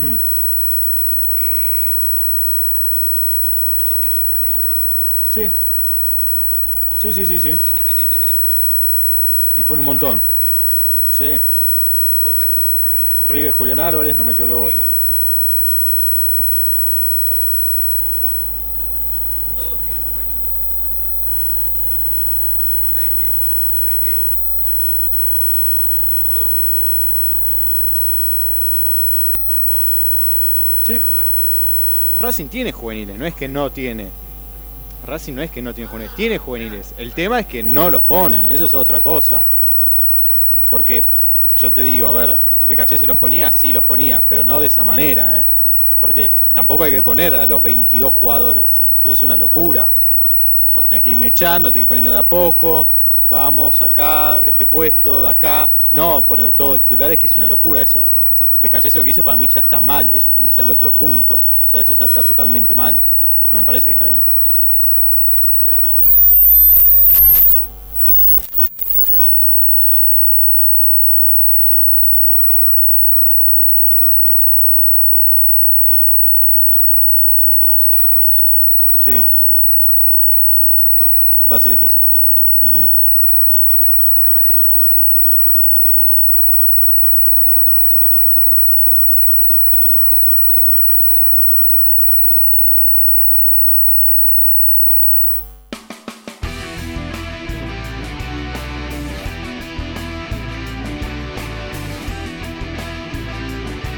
que todos tienen juveniles menos Racing. Sí. Sí, sí, sí, sí. Independiente tiene juveniles. Y pone un montón. Tiene. Sí. Boca tiene juveniles. River Julián Álvarez nos metió dos goles. River tiene juveniles. Todos. Todos tienen juveniles. ¿Es a este? A este es. Todos tienen juveniles. Todos. Sí. Racing. Tiene juveniles, no es que no tiene. Racing no es que no tiene juveniles, tiene juveniles. El tema es que no los ponen, eso es otra cosa. Porque yo te digo, a ver, Becaché se los ponía, sí los ponía, pero no de esa manera, ¿eh? Porque tampoco hay que poner a los 22 jugadores. Eso es una locura. Vos tenés que ir mechando, tenés que ir poniendo de a poco. Vamos acá, este puesto, de acá. No, poner todo de titulares, que es una locura eso. Becachese lo que hizo para mí ya está mal, es irse al otro punto. O sea, eso ya está totalmente mal. No me parece que está bien. Sí. Va a ser difícil. Ujú. Hay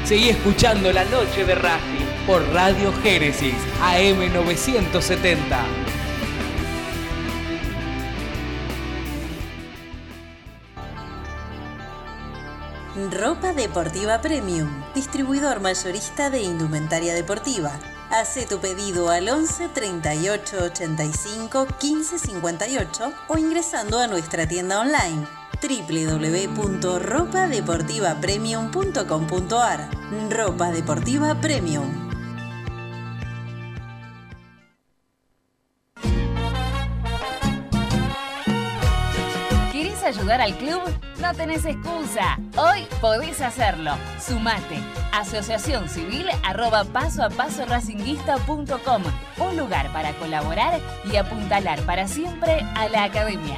Seguí escuchando La Noche de Racing por Radio Génesis AM 970. Ropa Deportiva Premium, distribuidor mayorista de indumentaria deportiva. Hace tu pedido al 11 38 85 15 58 o ingresando a nuestra tienda online www.ropadeportivapremium.com.ar Ropa Deportiva Premium. ¿Querés ayudar al club? No tenés excusa. Hoy podés hacerlo. Sumate. Asociación Civil arroba paso a paso. Un lugar para colaborar y apuntalar para siempre a la academia.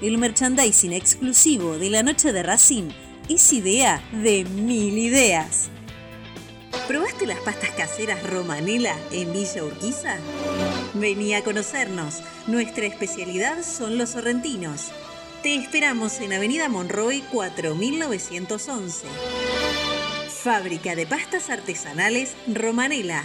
El merchandising exclusivo de la noche de Racing es idea de mil ideas. ¿Probaste las pastas caseras Romanela en Villa Urquiza? Vení a conocernos. Nuestra especialidad son los sorrentinos. Te esperamos en Avenida Monroy 4911. Fábrica de pastas artesanales Romanela.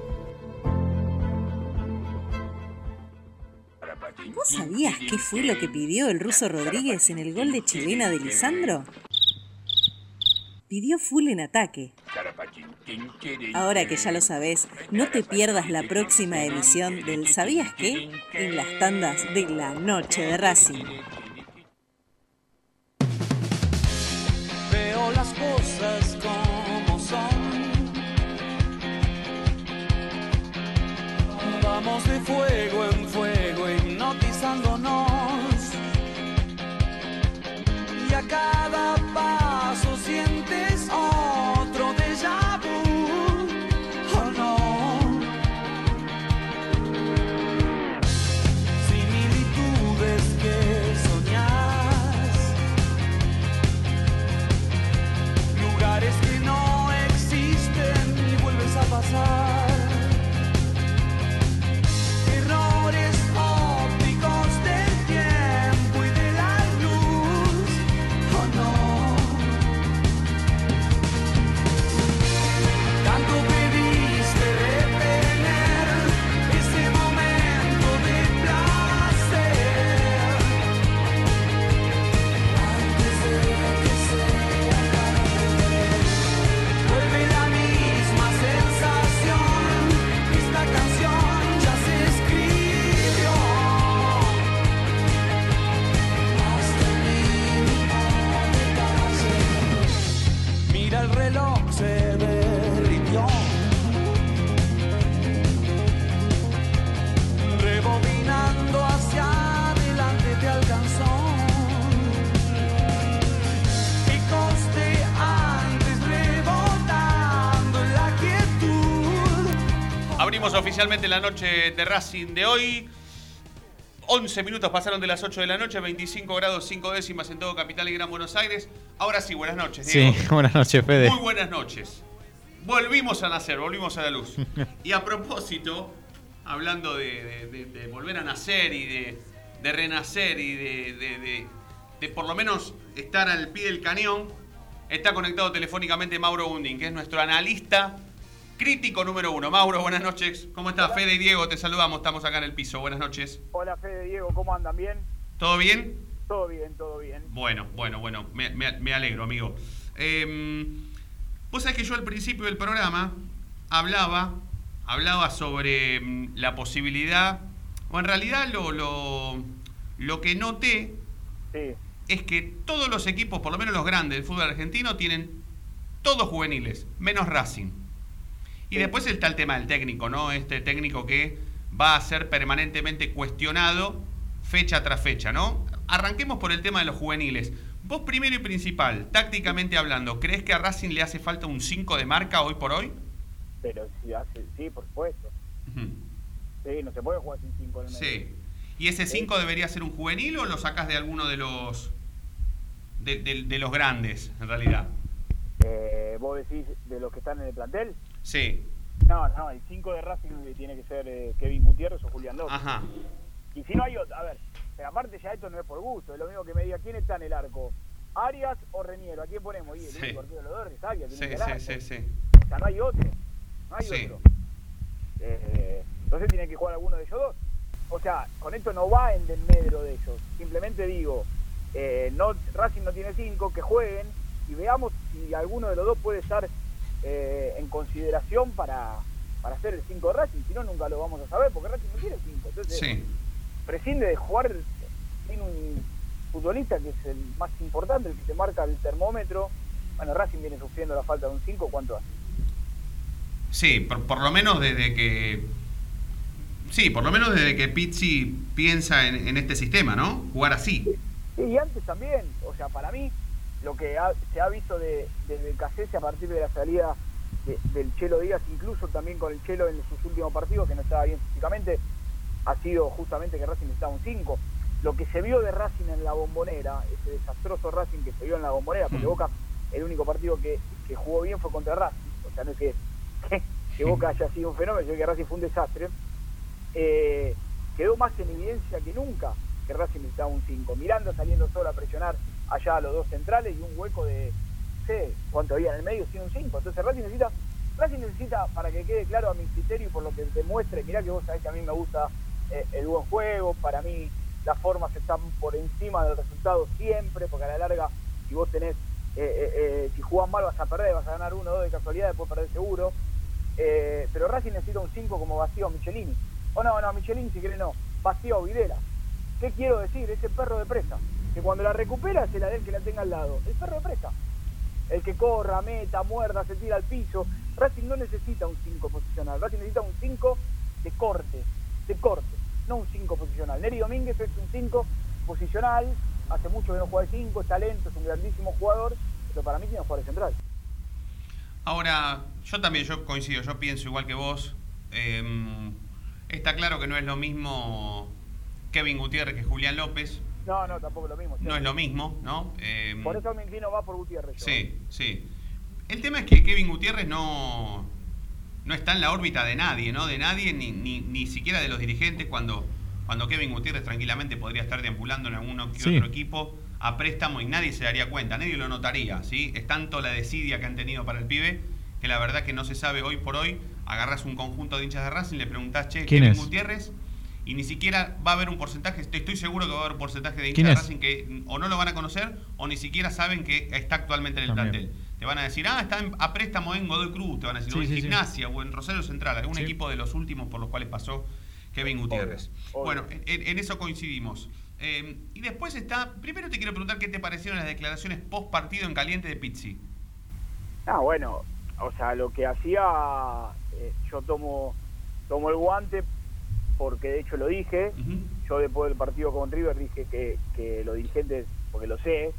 ¿Vos sabías qué fue lo que pidió el ruso Rodríguez en el gol de chilena de Lisandro? Pidió full en ataque. Ahora que ya lo sabes, no te pierdas la próxima emisión del ¿Sabías qué? en las tandas de la noche de Racing. Veo las cosas como son. Vamos de fuego en fuego hipnotizándonos. Y a cada paso oficialmente la noche de Racing de hoy. 11 minutos pasaron de las 8 de la noche, 25 grados 5 décimas en todo Capital y Gran Buenos Aires. Ahora sí, buenas noches, Diego. Sí, buenas noches, Fede. Muy buenas noches. Volvimos a nacer, volvimos a la luz. Y a propósito, hablando de, de- de- de volver a nacer y de, renacer y de, por lo menos estar al pie del cañón, está conectado telefónicamente Mauro Bundín, que es nuestro analista crítico número uno. Mauro, buenas noches. ¿Cómo estás? Fede y Diego, te saludamos. Estamos acá en el piso. Buenas noches. Hola Fede, Diego, ¿cómo andan? ¿Bien? ¿Todo bien? Todo bien, todo bien. Bueno, bueno, bueno, me, me- me alegro, amigo. Eh, Vos sabés que yo al principio del programa hablaba, hablaba sobre mm, la posibilidad, o en realidad lo, lo, lo que noté Sí. es que todos los equipos, por lo menos los grandes del fútbol argentino, tienen todos juveniles, menos Racing. Y después está el tema del técnico, ¿no? Este técnico que va a ser permanentemente cuestionado fecha tras fecha, ¿no? Arranquemos por el tema de los juveniles. Vos primero y principal, tácticamente hablando, ¿crees que a Racing le hace falta un 5 de marca hoy por hoy? Pero sí, hace, sí, por supuesto. Sí, no se puede jugar sin 5 en el medio. Sí. ¿Y ese 5 debería ser un juvenil o lo sacas de alguno de los de, de- de los grandes, en realidad? Eh, ¿Vos decís de los que están en el plantel? Sí. No, no, el 5 de Racing tiene que ser eh, Kevin Gutiérrez o Julián López. Ajá. Y si no hay otro, a ver, pero aparte ya esto no es por gusto, es lo mismo que me diga quién está en el arco, Arias o Reniero, ¿a quién ponemos? Y el Sí. único de los dos es Arias, Sí, que sí, sí, sí. O sea, no hay otro, no hay Sí. otro. Eh, entonces tiene que jugar alguno de ellos dos. O sea, con esto no va en desmedro de ellos, simplemente digo, eh, no, Racing no tiene 5, que jueguen y veamos si alguno de los dos puede estar eh, en consideración para, para hacer el 5 de Racing, si no nunca lo vamos a saber, porque Racing no tiene 5. Entonces, Sí. prescinde de jugar sin un futbolista que es el más importante, el que te marca el termómetro. Bueno, Racing viene sufriendo la falta de un 5, ¿cuánto hace? Sí, por, por lo menos desde que. Sí, por lo menos desde que Pizzi piensa en, en este sistema, ¿no? Jugar así. Sí, y antes también, o sea, para mí, lo que ha- se ha visto de, de Becasese a partir de la salida de- del Chelo Díaz, incluso también con el Chelo en sus últimos partidos, que no estaba bien físicamente, ha sido justamente que Racing necesitaba un 5. Lo que se vio de Racing en la bombonera, ese desastroso Racing que se vio en la bombonera, porque Mm. Boca, el único partido que, que jugó bien fue contra Racing, o sea, no es que, que, que Boca haya sido un fenómeno, sino que Racing fue un desastre, eh, quedó más en evidencia que nunca que Racing necesitaba un 5. Miranda saliendo solo a presionar allá los dos centrales y un hueco de, sé cuánto había en el medio, sin un 5. Entonces Racing necesita, Racing necesita, para que quede claro a mi criterio y por lo que demuestre, mirá que vos sabés que a mí me gusta eh, el buen juego, para mí las formas están por encima del resultado siempre, porque a la larga, si vos tenés, eh, eh, si jugás mal vas a perder, vas a ganar uno o dos de casualidad, después perder seguro. Pero Racing necesita un 5 como Bastio o Michelini. O no, no, Michelini si quiere no, Bastio o Videla. ¿Qué quiero decir? Ese perro de presa. Que cuando la recupera se la del que la tenga al lado. El perro de presa. El que corra, meta, muerda, se tira al piso. Racing no necesita un 5 posicional. Racing necesita un 5 de corte. De corte. No un 5 posicional. Neri Domínguez es un 5 posicional. Hace mucho que no juega de 5, es talento, es un grandísimo jugador. Pero para mí tiene que jugar de central. Ahora, yo también yo coincido, yo pienso igual que vos. Eh, está claro que no es lo mismo Kevin Gutiérrez que Julián López. No, no, tampoco es lo mismo. No es lo mismo, ¿no? Eh, Por eso me inclino más por Gutiérrez. yo. Sí, sí. El tema es que Kevin Gutiérrez no, no está en la órbita de nadie, ¿no? De nadie, ni, ni, ni siquiera de los dirigentes, cuando, cuando Kevin Gutiérrez tranquilamente podría estar deambulando en alguno que Sí. otro equipo a préstamo y nadie se daría cuenta, nadie lo notaría, ¿sí? Es tanto la desidia que han tenido para el pibe que la verdad que no se sabe hoy por hoy. Agarras un conjunto de hinchas de Racing, le preguntás, che, ¿Quién Kevin es? Gutiérrez, y ni siquiera va a haber un porcentaje, estoy estoy seguro que va a haber un porcentaje de hinchas que o no lo van a conocer o ni siquiera saben que está actualmente en el También. plantel. Te van a decir, ah, está en- a préstamo en Godoy Cruz, te van a decir, Sí, o en sí, sí. Gimnasia o en Rosario Central, algún Sí. equipo de los últimos por los cuales pasó Kevin Gutiérrez. obvio. Bueno, en, en eso coincidimos. Eh, y después está, primero te quiero preguntar qué te parecieron las declaraciones post partido en caliente de Pizzi. Ah, bueno, o sea, lo que hacía, eh, yo tomo, tomo el guante porque de hecho lo dije. Yo después del partido con River dije que, que los dirigentes, porque lo sé,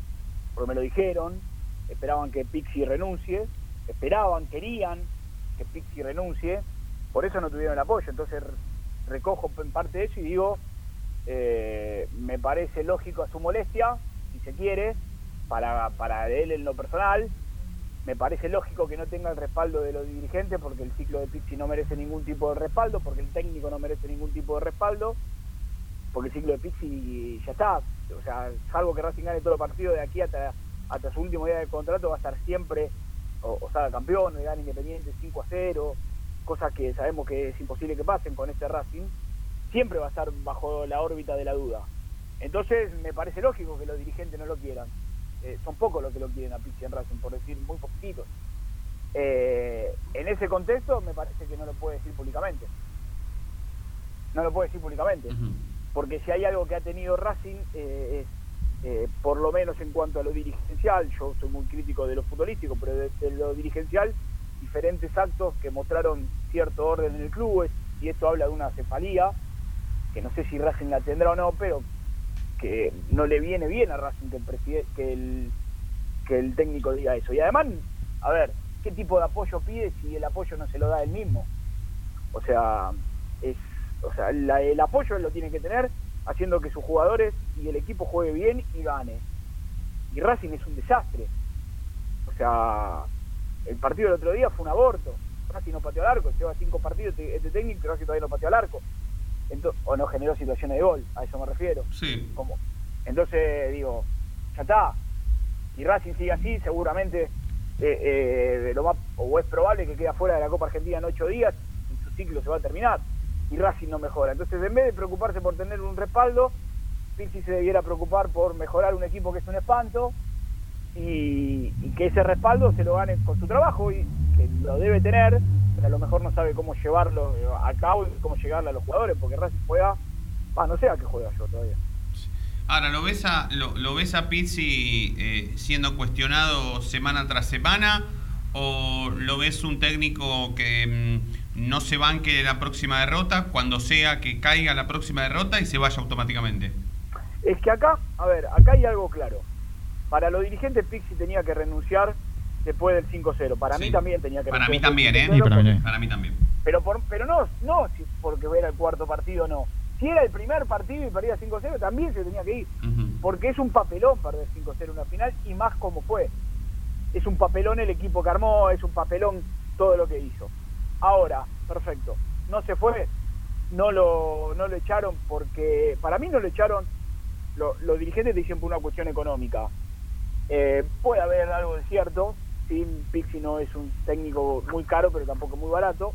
porque me lo dijeron, esperaban que Pixi renuncie, esperaban, querían que Pixi renuncie, por eso no tuvieron el apoyo. Entonces recojo en parte de eso y digo, eh, me parece lógico a su molestia, si se quiere, para, para él en lo personal, me parece lógico que no tenga el respaldo de los dirigentes porque el ciclo de Pizzi no merece ningún tipo de respaldo, porque el técnico no merece ningún tipo de respaldo, porque el ciclo de Pizzi ya está. O sea, salvo que Racing gane todos los partidos de aquí hasta, hasta su último día de contrato, va a estar siempre, o, o sea, campeón, o Independiente 5 a 0, cosas que sabemos que es imposible que pasen con este Racing, siempre va a estar bajo la órbita de la duda. Entonces, me parece lógico que los dirigentes no lo quieran. Eh, son pocos los que lo quieren a Pizzi en Racing, por decir muy poquitos. Eh, en ese contexto, me parece que no lo puede decir públicamente. No lo puede decir públicamente. Porque si hay algo que ha tenido Racing, eh, es, eh, por lo menos en cuanto a lo dirigencial, yo soy muy crítico de lo futbolístico, pero de, de lo dirigencial, diferentes actos que mostraron cierto orden en el club, es- y esto habla de una cefalía, que no sé si Racing la tendrá o no, pero que no le viene bien a Racing que el, que el, que el técnico diga eso. Y además, a ver, ¿qué tipo de apoyo pide si el apoyo no se lo da él mismo? O sea, es, o sea el apoyo lo tiene que tener haciendo que sus jugadores y el equipo juegue bien y gane. Y Racing es un desastre. O sea, el partido del otro día fue un aborto. Racing no pateó al arco, lleva cinco partidos este este técnico y Racing todavía no pateó al arco. O no generó situaciones de gol, a eso me refiero. Sí. Como, entonces digo, ya está. Si Racing sigue así, seguramente eh, eh, lo más, o es probable que quede fuera de la Copa Argentina en ocho días y su ciclo se va a terminar. Y Racing no mejora. Entonces, en vez de preocuparse por tener un respaldo, Pixi se debiera preocupar por mejorar un equipo que es un espanto y, y que ese respaldo se lo gane con su trabajo y que lo debe tener, a lo mejor no sabe cómo llevarlo a cabo y cómo llegarle a los jugadores, porque Racing juega, ah, no sé a qué juega yo todavía. Ahora, ¿lo ves a, lo, lo ves a Pizzi eh, siendo cuestionado semana tras semana? ¿O lo ves un técnico que mm, no se banque la próxima derrota cuando sea que caiga la próxima derrota y se vaya automáticamente? Es que acá, a ver, acá hay algo claro. Para los dirigentes Pixi tenía que renunciar después del 5-0. Para Sí. mí también tenía que Para mí también, ¿eh? del 5-0 porque- Para mí también. Pero, por, pero no, no si porque era el cuarto partido, no. Si era el primer partido y perdía 5-0, también se tenía que ir. Porque es un papelón perder 5-0 en una final y más como fue. Es un papelón el equipo que armó, es un papelón todo lo que hizo. Ahora, perfecto. No se fue, no lo, no lo echaron porque, para mí no lo echaron, lo- los dirigentes dicen por una cuestión económica. Eh, puede haber algo de cierto, sí, Pixi no es un técnico muy caro, pero tampoco muy barato.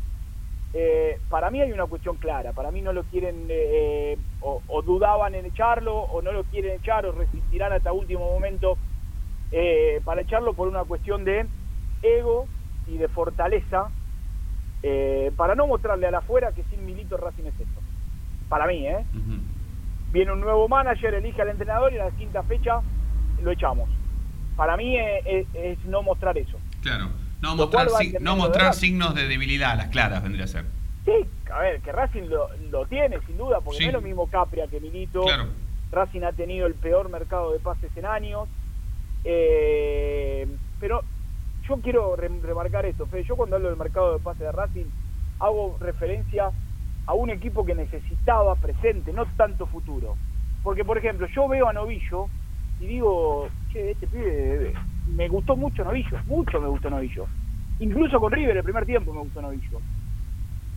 Eh, para mí hay una cuestión clara, para mí no lo quieren, eh, o, o dudaban en echarlo, o no lo quieren echar, o resistirán hasta último momento eh, para echarlo por una cuestión de ego y de fortaleza, eh, para no mostrarle a la afuera que sin Milito Racing es esto. Para mí, ¿eh? Viene un nuevo manager, elige al entrenador y a la quinta fecha lo echamos. Para mí es, es no mostrar eso. Claro. No mostrar, no mostrar signos de debilidad a las claras vendría a ser. Sí, a ver, que Racing lo, lo tiene sin duda, porque Sí. no es lo mismo Capria que Milito. Claro. Racing ha tenido el peor mercado de pases en años. Eh, pero yo quiero re- remarcar esto, Fede. Yo cuando hablo del mercado de pases de Racing hago referencia a un equipo que necesitaba presente, no tanto futuro. Porque, por ejemplo, yo veo a Novillo y digo, che, este pibe, me gustó mucho Novillo, mucho me gustó Novillo. Incluso con River el primer tiempo me gustó Novillo.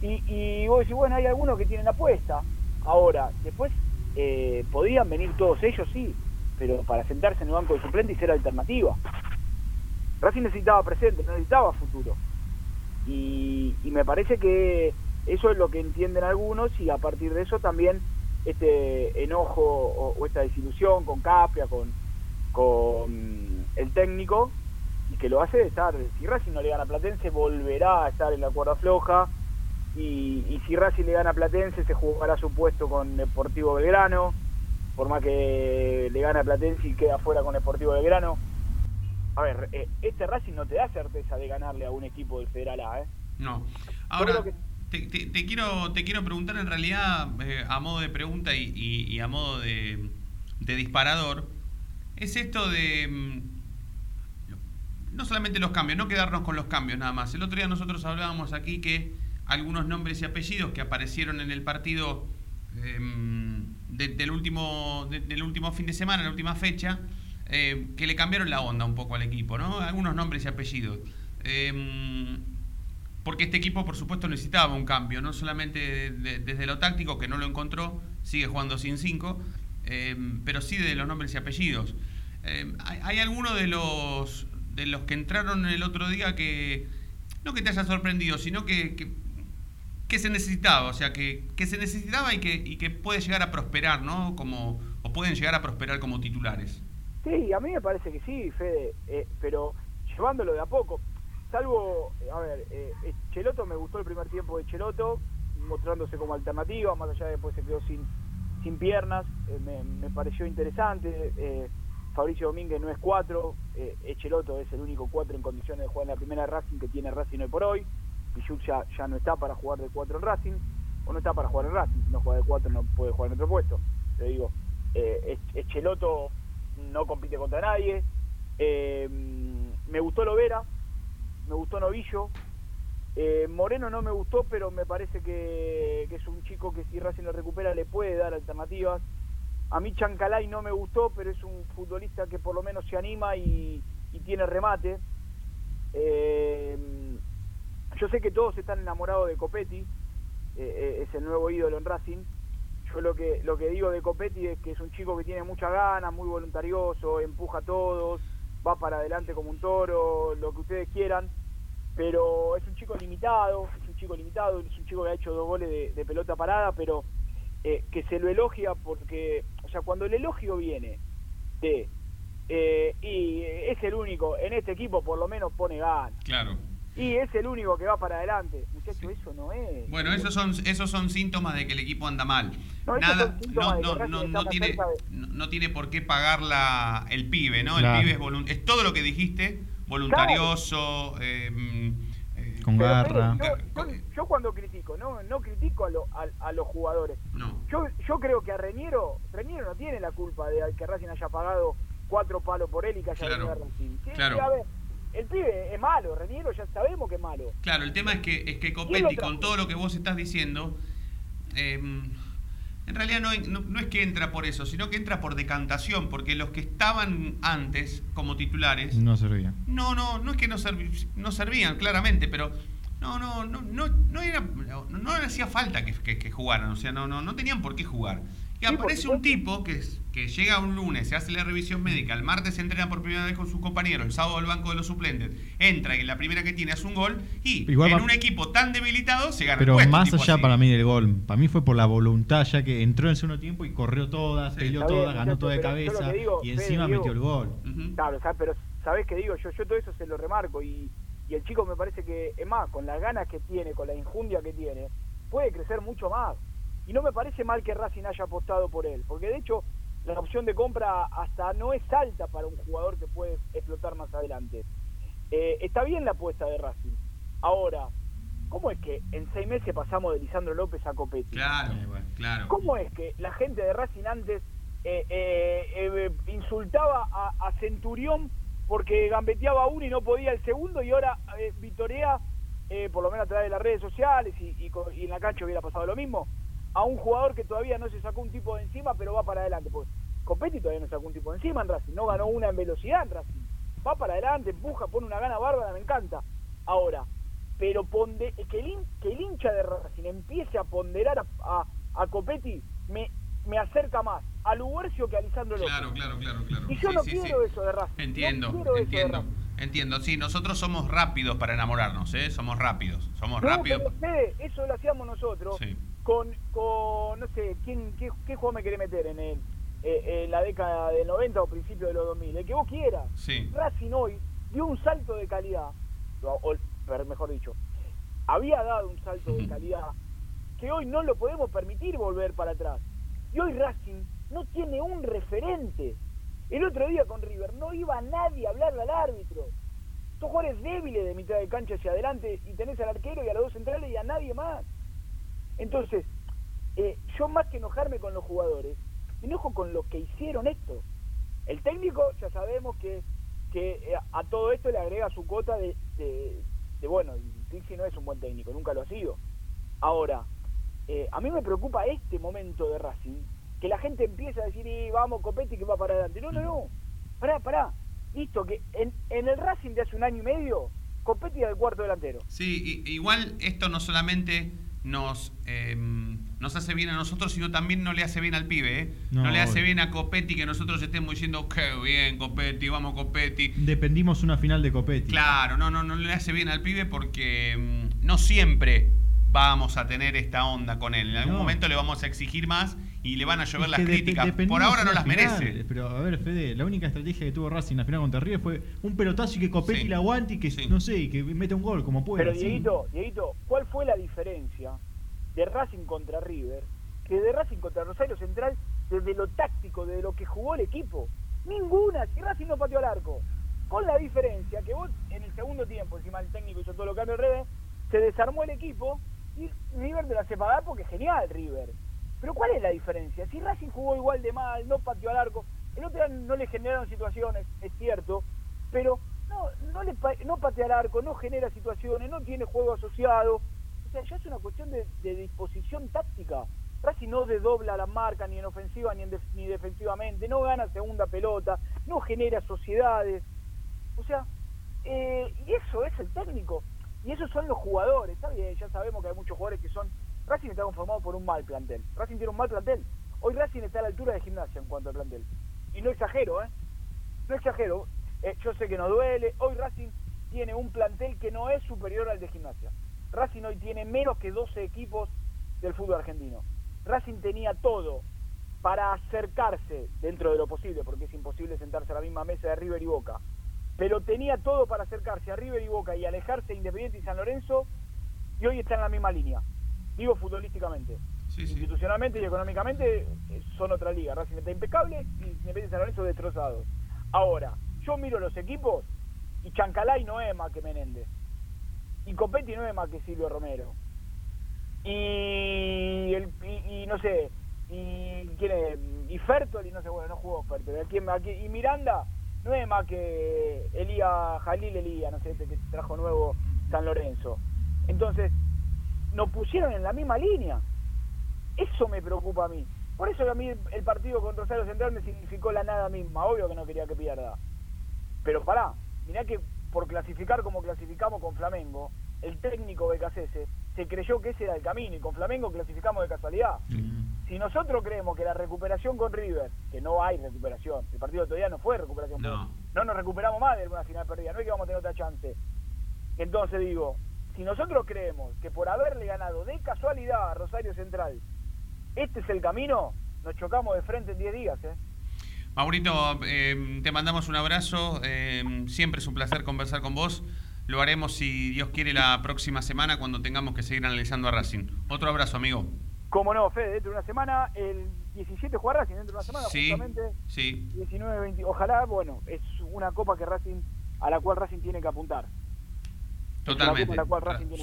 Y, y vos decís, bueno, hay algunos que tienen apuesta. Ahora, después, eh, podían venir todos ellos, sí, pero para sentarse en el banco de suplente y ser alternativa. Racing necesitaba presente, no necesitaba futuro. Y, y me parece que eso es lo que entienden algunos y a partir de eso también este enojo o, o esta desilusión con Capria, con, con el técnico, y que lo hace estar, si Racing no le gana a Platense, volverá a estar en la cuerda floja, y, y si Racing le gana a Platense, se jugará su puesto con Deportivo Belgrano, por más que le gane a Platense y queda fuera con Deportivo Belgrano. A ver, eh, este Racing no te da certeza de ganarle a un equipo del Federal A, ¿eh? No. Ahora, creo que- te, quiero, te quiero preguntar en realidad, eh, a modo de pregunta y, a modo de, disparador, es esto de... mm, No solamente los cambios, no quedarnos con los cambios nada más. El otro día nosotros hablábamos aquí que algunos nombres y apellidos que aparecieron en el partido em, de- del, último, de- del último fin de semana, la última fecha, eh, que le cambiaron la onda un poco al equipo, ¿no? Algunos nombres y apellidos. Em, porque este equipo, por supuesto, necesitaba un cambio, no solamente de- de- desde lo táctico, que no lo encontró, sigue jugando sin cinco, eh, pero sí de los nombres y apellidos. Eh, ¿hay, hay alguno de los, de los que entraron el otro día que, no que te haya sorprendido, sino que, que, que se necesitaba, o sea, que, que se necesitaba y que, y que puede llegar a prosperar, ¿no? Como, o pueden llegar a prosperar como titulares. Sí, a mí me parece que sí, Fede, eh, pero llevándolo de a poco. Salvo, eh, a ver, eh, eh, Cheloto me gustó el primer tiempo de Cheloto, mostrándose como alternativa, más allá de después se quedó sin, sin piernas, eh, me, pareció interesante. Fabricio Domínguez no es cuatro, eh, Echeloto es el único cuatro en condiciones de jugar en la primera Racing que tiene Racing hoy por hoy. Pichuk ya, ya no está para jugar de cuatro en Racing, o no está para jugar en Racing, si no juega de cuatro no puede jugar en otro puesto. Te digo, Echeloto no compite contra nadie. Me gustó Lovera, me gustó Novillo. Eh, Moreno no me gustó, pero me parece que, es un chico que si Racing lo recupera le puede dar alternativas. A mí Chancalay no me gustó, pero es un futbolista que por lo menos se anima y, y tiene remate. Eh, yo sé que todos están enamorados de Copetti, eh, eh, es el nuevo ídolo en Racing. Yo lo que lo que digo de Copetti es que es un chico que tiene muchas ganas, muy voluntarioso, empuja a todos, va para adelante como un toro, lo que ustedes quieran, pero es un chico limitado, es un chico limitado, es un chico que ha hecho dos goles de, pelota parada, pero eh, que se lo elogia porque sea, cuando el elogio viene de eh, y es el único, en este equipo por lo menos pone ganas. Claro. Y es el único que va para adelante. Muchacho, eso no es. Bueno, esos son, esos son síntomas de que el equipo anda mal. No, Nada, no, de no, no, no tiene, cerca no, no tiene por qué pagar la, el pibe, ¿no? Claro. El pibe es, volun- es todo lo que dijiste, voluntarioso, eh, mm, eh, Con garra. Yo, yo- yo cuando critico, no no critico a, lo- a, a los jugadores. No. Yo, yo creo que a Reñero, Reñero no tiene la culpa de que Racing haya pagado cuatro palos por él y que haya Claro, venido a Racing. Claro. que, a ver, el pibe es malo, Reñero ya sabemos que es malo. Claro, el tema es que, es que ¿Quién Copetti, con todo lo que vos estás diciendo, eh, en realidad no, no, no es que entra por eso, sino que entra por decantación, porque los que estaban antes como titulares, No servía. no, no, no es que no, no servían, claramente, pero no, no, no, no, no era, no, hacía falta que, que- que jugaran, o sea, no, no, no tenían por qué jugar. Y Sí, aparece un tipo que, es- que llega un lunes, se hace la revisión médica, el martes se entrena por primera vez con sus compañeros, el sábado al banco de los suplentes, entra y en la primera que tiene hace un gol y Igual en va- un equipo tan debilitado se gana el Pero puesto, más allá así. para mí del gol, para mí fue por la voluntad, ya que entró en el segundo tiempo y corrió todas, peleó Está bien, todas, ganó toda de cabeza que digo, y encima metió el gol. Claro, ¿sabes? pero ¿sabés qué digo? Yo, yo todo eso se lo remarco y, y el chico me parece que, es más, con las ganas que tiene, con la injundia que tiene, puede crecer mucho más. Y no me parece mal que Racing haya apostado por él, porque de hecho la opción de compra hasta no es alta para un jugador que puede explotar más adelante. Eh, está bien la apuesta de Racing. Ahora, ¿cómo es que en seis meses pasamos de Lisandro López a Copetti? Claro, claro. ¿Cómo es que la gente de Racing antes eh, eh, eh, insultaba a, a Centurión porque gambeteaba uno y no podía el segundo y ahora eh, vitorea, eh, por lo menos a través de las redes sociales y, y en la cancha hubiera pasado lo mismo, a un jugador que todavía no se sacó un tipo de encima pero va para adelante? Pues Copetti todavía no sacó un tipo de encima en Racing, no ganó una en velocidad en Racing. Va para adelante, empuja, pone una gana bárbara, me encanta. Ahora, pero ponde, que, el, que el hincha de Racing empiece a ponderar a, a, a Copetti me, me acerca más a Lubercio que a Lisandro López. Claro, claro, claro, claro. Y yo Sí, no sí, quiero sí. eso de Racing. Entiendo, no entiendo, entiendo. Sí, nosotros somos rápidos para enamorarnos, ¿eh? Somos rápidos, somos No, rápidos. pero eso lo hacíamos nosotros Sí. Con, con, no sé, ¿quién, qué, ¿qué juego me quiere meter en el, eh, en la década del 90 o principio de los 2000? El que vos quieras. Sí. Racing hoy dio un salto de calidad, o, mejor dicho, había dado un salto de calidad que hoy no lo podemos permitir volver para atrás. Y hoy Racing no tiene un referente. El otro día con River no iba nadie a hablarle al árbitro. Son jugadores débiles de mitad de cancha hacia adelante y tenés al arquero y a los dos centrales y a nadie más. Entonces, eh, yo más que enojarme con los jugadores, me enojo con los que hicieron esto. El técnico ya sabemos que, eh, a todo esto le agrega su cuota de, de, de, bueno, Pixi no es un buen técnico, nunca lo ha sido. Ahora, eh, a mí me preocupa este momento de Racing, que la gente empieza a decir, "Y vamos, Copetti que va para adelante. No, no, no, pará, pará. Listo, que en, en el Racing de hace un año y medio, Copetti era el cuarto delantero. Sí, igual esto no solamente nos, eh, nos hace bien a nosotros, sino también no le hace bien al pibe, ¿eh? No, No, le hace bien a Copetti que nosotros estemos diciendo, qué bien, Copetti, vamos, Copetti. Dependimos una final de Copetti. Claro, no, no, no le hace bien al pibe porque mm, no siempre vamos a tener esta onda con él. En algún No. momento le vamos a exigir más y le van a llover Es las que críticas. Por ahora no las final, merece. Pero a ver, Fede, la única estrategia que tuvo Racing en la final contra River fue un pelotazo y que Copetti Sí. la aguante y que, no sé, y que meta un gol como pueda. Pero sí. Dieguito, Dieguito, ¿cuál fue la diferencia de Racing contra River que de Racing contra Rosario Central desde lo táctico, desde lo que jugó el equipo? Ninguna, si Racing no pateó al arco. Con la diferencia que vos en el segundo tiempo, encima el técnico hizo todo lo que al revés, se desarmó el equipo y River te la hace pagar porque es genial River. Pero ¿cuál es la diferencia? Si Racing jugó igual de mal, no pateó al arco, el otro no le generaron situaciones, es cierto, pero no, no, le, no patea al arco, no genera situaciones, no tiene juego asociado. O sea, ya es una cuestión de, de disposición táctica. Racing no desdobla la marca ni en ofensiva ni, en def- ni defensivamente, no gana segunda pelota, no genera sociedades. O sea, eh, y eso es el técnico. Y esos son los jugadores. Está bien, ya sabemos que hay muchos jugadores que son... Racing está conformado por un mal plantel. Racing tiene un mal plantel. Hoy Racing está a la altura de gimnasia en cuanto al plantel. Y no exagero, ¿eh? No exagero. Eh, yo sé que nos duele. Hoy Racing tiene un plantel que no es superior al de gimnasia. Racing hoy tiene menos que 12 equipos del fútbol argentino. Racing tenía todo para acercarse dentro de lo posible, porque es imposible sentarse a la misma mesa de River y Boca, pero tenía todo para acercarse a River y Boca y alejarse de Independiente y San Lorenzo, y hoy está en la misma línea. Digo futbolísticamente. Institucionalmente y económicamente eh, son otra liga. Racing está impecable y Independiente y San Lorenzo destrozados. Ahora, yo miro los equipos y Chancalay no es más que Menéndez. Y Copetti no es más que Silvio Romero. Y, el, y, no sé, y quién es, y Fertoli, no sé, bueno, no jugó Fertoli. Aquí, aquí, y Miranda no es más que Elía, Jalil Elía, no sé, este que trajo nuevo San Lorenzo. Entonces, nos pusieron en la misma línea. Eso me preocupa a mí. Por eso a mí el partido con Rosario Central me significó la nada misma. Obvio que no quería que pierda. Pero pará, mirá que por clasificar como clasificamos con Flamengo, el técnico BKC se creyó que ese era el camino y con Flamengo clasificamos de casualidad. Si nosotros creemos que la recuperación con River, que no hay recuperación, el partido todavía no fue recuperación, no, no nos recuperamos más de una final perdida, no es que vamos a tener otra chance. Entonces digo, si nosotros creemos que por haberle ganado de casualidad a Rosario Central, este es el camino, nos chocamos de frente en 10 días. ¿eh? Maurito, eh, te mandamos un abrazo. Eh, siempre es un placer conversar con vos. Lo haremos, si Dios quiere, la próxima semana cuando tengamos que seguir analizando a Racing. Otro abrazo, amigo. Como no, Fede, dentro de una semana, el 17 juega Racing, dentro de una semana, sí, justamente. Sí. 19, 20. Ojalá, bueno, es una copa que Racing, a la cual Racing tiene que apuntar. Totalmente.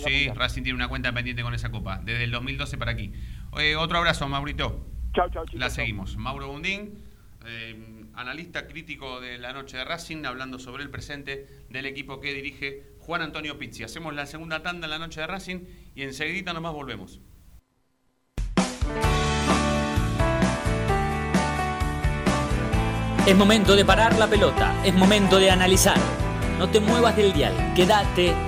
sí, Racing tiene una cuenta pendiente con esa copa, desde el 2012 para aquí. Eh, otro abrazo, Maurito. Chao, chao, chicos. La seguimos. Mauro Bundín, eh, analista crítico de la noche de Racing, hablando sobre el presente del equipo que dirige Juan Antonio Pizzi. Hacemos la segunda tanda en la noche de Racing y enseguida nomás volvemos. Es momento de parar la pelota, es momento de analizar. No te muevas del dial, quédate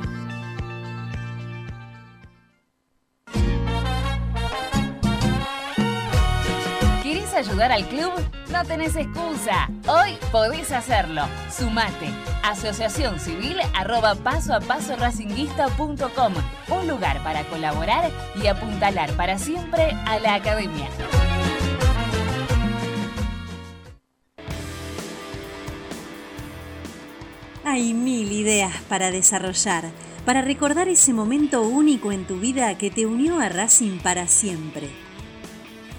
Ayudar al club? No tenés excusa. Hoy podés hacerlo. Sumate. Asociación Civil arroba. Un lugar para colaborar y apuntalar para siempre a la academia. Hay mil ideas para desarrollar, para recordar ese momento único en tu vida que te unió a Racing para siempre.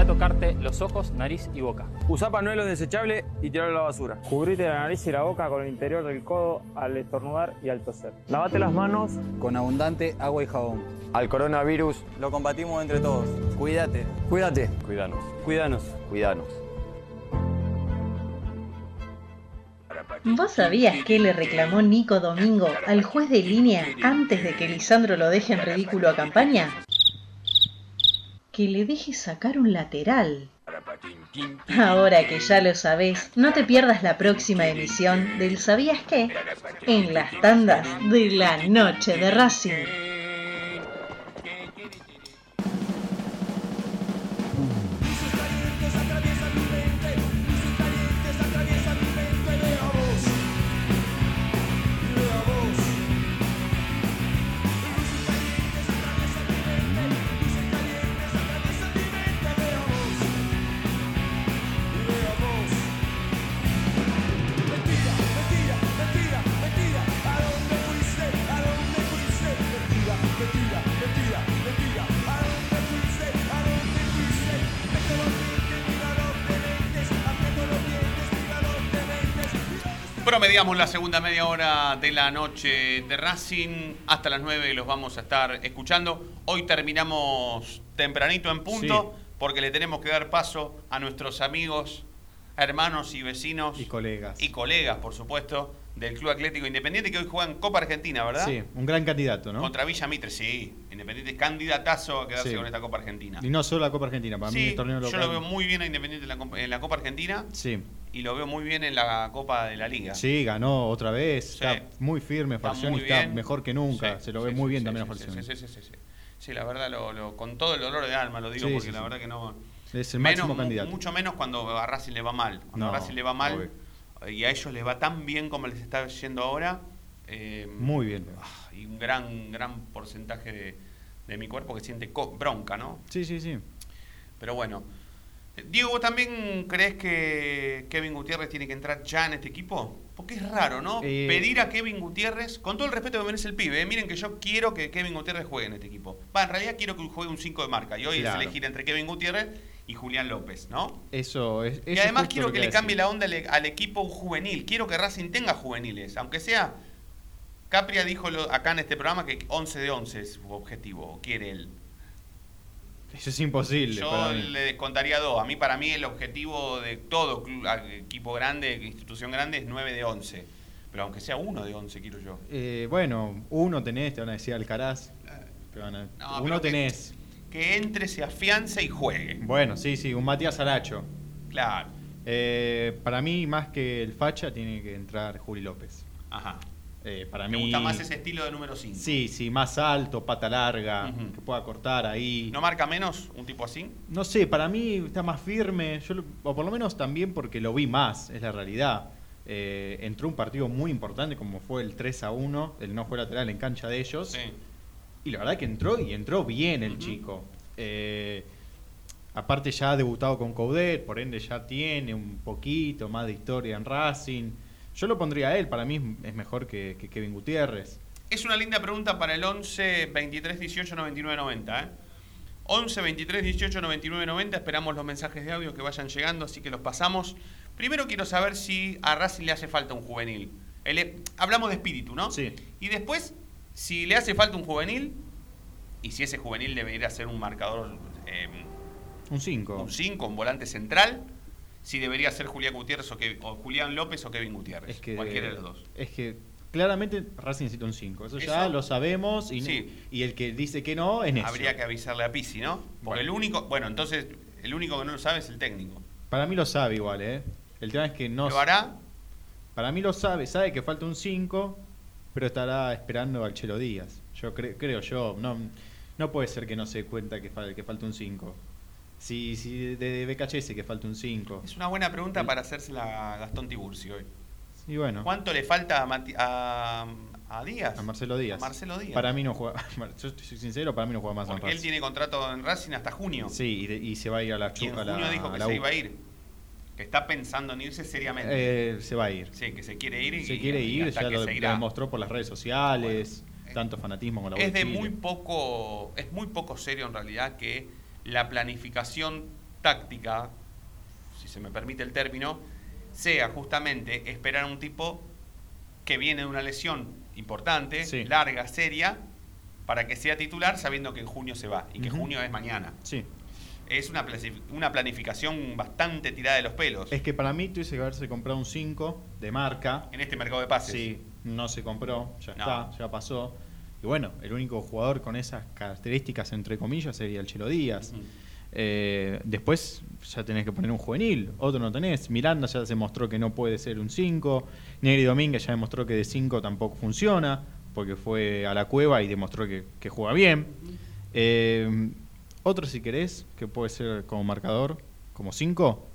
Evita tocarte los ojos, nariz y boca. Usa panuelos desechables y tirarlo a la basura. Cubrite la nariz y la boca con el interior del codo al estornudar y al toser. Lavate las manos con abundante agua y jabón. Al coronavirus lo combatimos entre todos. Cuídate. Cuídate. Cuídanos. Cuídanos. Cuídanos. ¿Vos sabías que le reclamó Nico Domingo al juez de línea antes de que Lisandro lo deje en ridículo a campaña? Que le deje sacar un lateral. Ahora que ya lo sabes, no te pierdas la próxima emisión del ¿Sabías qué? En las tandas de la noche de Racing. Promediamos la segunda media hora de la noche de Racing. Hasta las 9 los vamos a estar escuchando. Hoy terminamos tempranito en punto porque le tenemos que dar paso a nuestros amigos, hermanos y vecinos. Y colegas. Y colegas, por supuesto, del Club Atlético Independiente que hoy juegan Copa Argentina, ¿verdad? Sí, un gran candidato, ¿no? Contra Villa Mitre, sí. Independiente es candidatazo a quedarse Sí. con esta Copa Argentina. Y no solo la Copa Argentina, para mí el torneo yo local. lo veo muy bien a Independiente en la, Copa- en la Copa Argentina Sí. y lo veo muy bien en la Copa de la Liga. Sí, ganó otra vez. Sí. Está muy firme, Falcioni está mejor que nunca. Se lo ve muy bien también a Falcioni. Sí, sí, sí, sí, la verdad, lo, lo- con todo el dolor de alma lo digo, porque la verdad que no. Es el menos, máximo candidato. Mucho menos cuando a Racing le va mal. Cuando No, a Racing le va mal obvio. Y a ellos les va tan bien como les está yendo ahora. eh, Muy bien. ah, y un gran, gran porcentaje de, de mi cuerpo que siente bronca, ¿no? Sí, sí, sí. Pero bueno. Eh, Diego, ¿vos también crees que Kevin Gutiérrez tiene que entrar ya en este equipo? Porque es raro, ¿no? Eh, Pedir a Kevin Gutiérrez, con todo el respeto que merece el pibe, ¿eh? miren que yo quiero que Kevin Gutiérrez juegue en este equipo. Va, en realidad quiero que juegue un 5 de marca. Y hoy Claro. es elegir entre Kevin Gutiérrez y Julián López, ¿no? Eso es. y además quiero que le cambie la onda al, al equipo juvenil. Quiero que Racing tenga juveniles. Aunque sea. Capria dijo lo- acá en este programa que 11 de 11 es su objetivo, o quiere él. Eso es imposible. Yo para mí. le descontaría dos. A mí, para mí, el objetivo de todo club- equipo grande, institución grande, es 9 de 11. Pero aunque sea uno de 11, quiero yo. Eh, bueno, uno tenés, te van a decir Alcaraz. te van a- No, uno que- tenés. Que entre, se afiance y juegue. Bueno, sí, sí, un Matías Aracho. Claro. Eh, para mí, más que el Facha, tiene que entrar Juli López. Ajá. Eh, para Me mí. gusta más ese estilo de número 5. Sí, sí, más alto, pata larga, que pueda cortar ahí. ¿No marca menos un tipo así? No sé, para mí está más firme, yo, o por lo menos también porque lo vi más, es la realidad. Eh, entró un partido muy importante como fue el 3 a 1, el no fue lateral en cancha de ellos. Y la verdad que entró y entró bien el chico. Eh, aparte ya ha debutado con Coudet, por ende ya tiene un poquito más de historia en Racing. Yo lo pondría a él, para mí es mejor que, que Kevin Gutiérrez. Es una linda pregunta para el 11 23 18 99 90. ¿eh? 11 23 18 99 90. Esperamos los mensajes de audio que vayan llegando, así que los pasamos. Primero quiero saber si a Racing le hace falta un juvenil. El hablamos de espíritu, ¿no? Sí. Y después, si le hace falta un juvenil, y si ese juvenil debería ser un marcador, eh, Un 5. un 5, un volante central, si debería ser Julián Gutiérrez o, que- o Julián López o Kevin Gutiérrez. Es que, cualquiera de los dos. Es que claramente Racing necesita un 5. Eso, ya lo sabemos y, Sí. y el que dice que no es necio. Habría que avisarle a Pisi, ¿no? Porque el único, bueno, entonces el único que no lo sabe es el técnico. Para mí lo sabe igual, ¿eh? El tema es que no... ¿Lo hará? Para mí lo sabe, sabe que falta un 5, pero estará esperando al Chelo Díaz. Yo cre- creo yo, no, no puede ser que no se dé cuenta que, fal- que falta un 5. Si, si de, de BKHS que falta un 5. Es una buena pregunta para hacérsela a Gastón Tiburcio hoy. Y bueno, ¿Cuánto le falta a, Mati- a, a Díaz? a Marcelo Díaz. A Marcelo Díaz. Para mí no juega, yo soy sincero, para mí no juega más en Porque él Racing. tiene contrato en Racing hasta junio. Sí, y, de- y se va a ir a la Y en chu- a la- junio dijo que la se iba a ir. Que está pensando en irse seriamente. Eh, se va a ir. sí, que se quiere ir y Se quiere ir, ya que lo, se lo demostró por las redes sociales, tanto fanatismo con la Es de Chile. muy poco, es muy poco serio en realidad que la planificación táctica, si se me permite el término, sea justamente esperar a un tipo que viene de una lesión importante, Sí. larga, seria, para que sea titular sabiendo que en junio se va y que junio es mañana. Sí. Es una, una planificación bastante tirada de los pelos Es que para mí tuviese que haberse comprado un 5 de marca. en este mercado de pases. Sí, no se compró, ya No. está, ya pasó. Y bueno, el único jugador con esas características, entre comillas, sería el Chelo Díaz. Eh, después ya tenés que poner un juvenil, otro no tenés. Miranda ya se mostró que no puede ser un 5. Negri Domínguez ya demostró que de 5 tampoco funciona, porque fue a la cueva y demostró que, que juega bien. Eh, otro, si querés, que puede ser como marcador, como 5,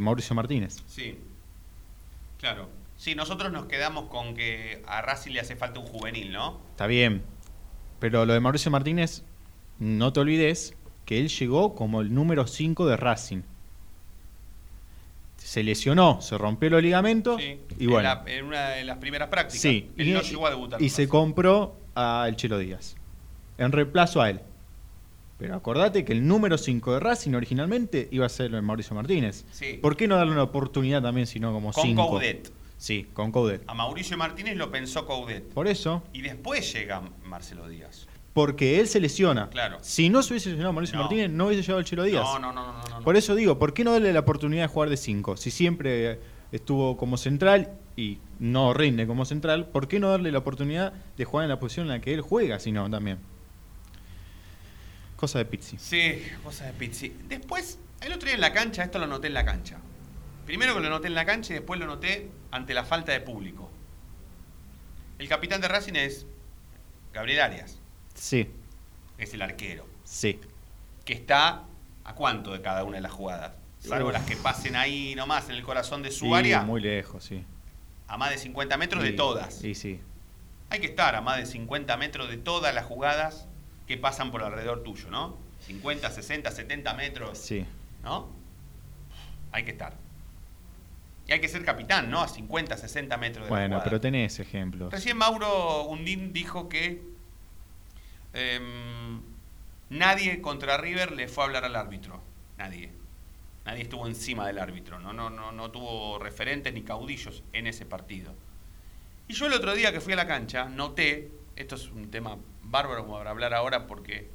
Mauricio Martínez. Sí, claro. Sí, nosotros nos quedamos con que a Racing le hace falta un juvenil, ¿no? Está bien. Pero lo de Mauricio Martínez, no te olvides que él llegó como el número 5 de Racing. Se lesionó, se rompió los ligamentos Sí, y en, bueno. la- en una de las primeras prácticas. Sí, Él y, no llegó a debutar. y se Racing. compró a El Chelo Díaz. En reemplazo a él. Pero acordate que el número 5 de Racing originalmente iba a ser el Mauricio Martínez. Sí. ¿Por qué no darle una oportunidad también, sino como Con 5? Coudet. Sí, con Coudet. A Mauricio Martínez lo pensó Coudet. Por eso. Y después llega Marcelo Díaz. Porque él se lesiona. Claro. Si no se hubiese lesionado Mauricio No. Martínez, no hubiese llegado el Chelo Díaz. No, no, no, no, no, no. Por eso digo, ¿por qué no darle la oportunidad de jugar de 5? Si siempre estuvo como central y no rinde como central, ¿por qué no darle la oportunidad de jugar en la posición en la que él juega, si no, también? Cosa de Pizzi. Sí, cosa de Pizzi. Después, el otro día en la cancha, esto lo noté en la cancha. Primero que lo noté en la cancha y después lo noté ante la falta de público. El capitán de Racing es Gabriel Arias, Sí, es el arquero, sí. que está a cuánto de cada una de las jugadas. Salvo Uf. las que pasen ahí nomás en el corazón de su Sí, área, muy lejos, sí. a más de 50 metros de todas. Y sí. Hay que estar a más de 50 metros de todas las jugadas que pasan por alrededor tuyo, ¿no? 50, 60, 70 metros. Sí. ¿No? Hay que estar. Y hay que ser capitán, ¿no? A 50, 60 metros de la Bueno, pero tenés ejemplos. Recién Mauro Undín dijo que em, nadie contra River le fue a hablar al árbitro. Nadie. Nadie estuvo encima del árbitro. No, no, no, no tuvo referentes ni caudillos en ese partido. Y yo el otro día que fui a la cancha noté, esto es un tema bárbaro como para hablar ahora porque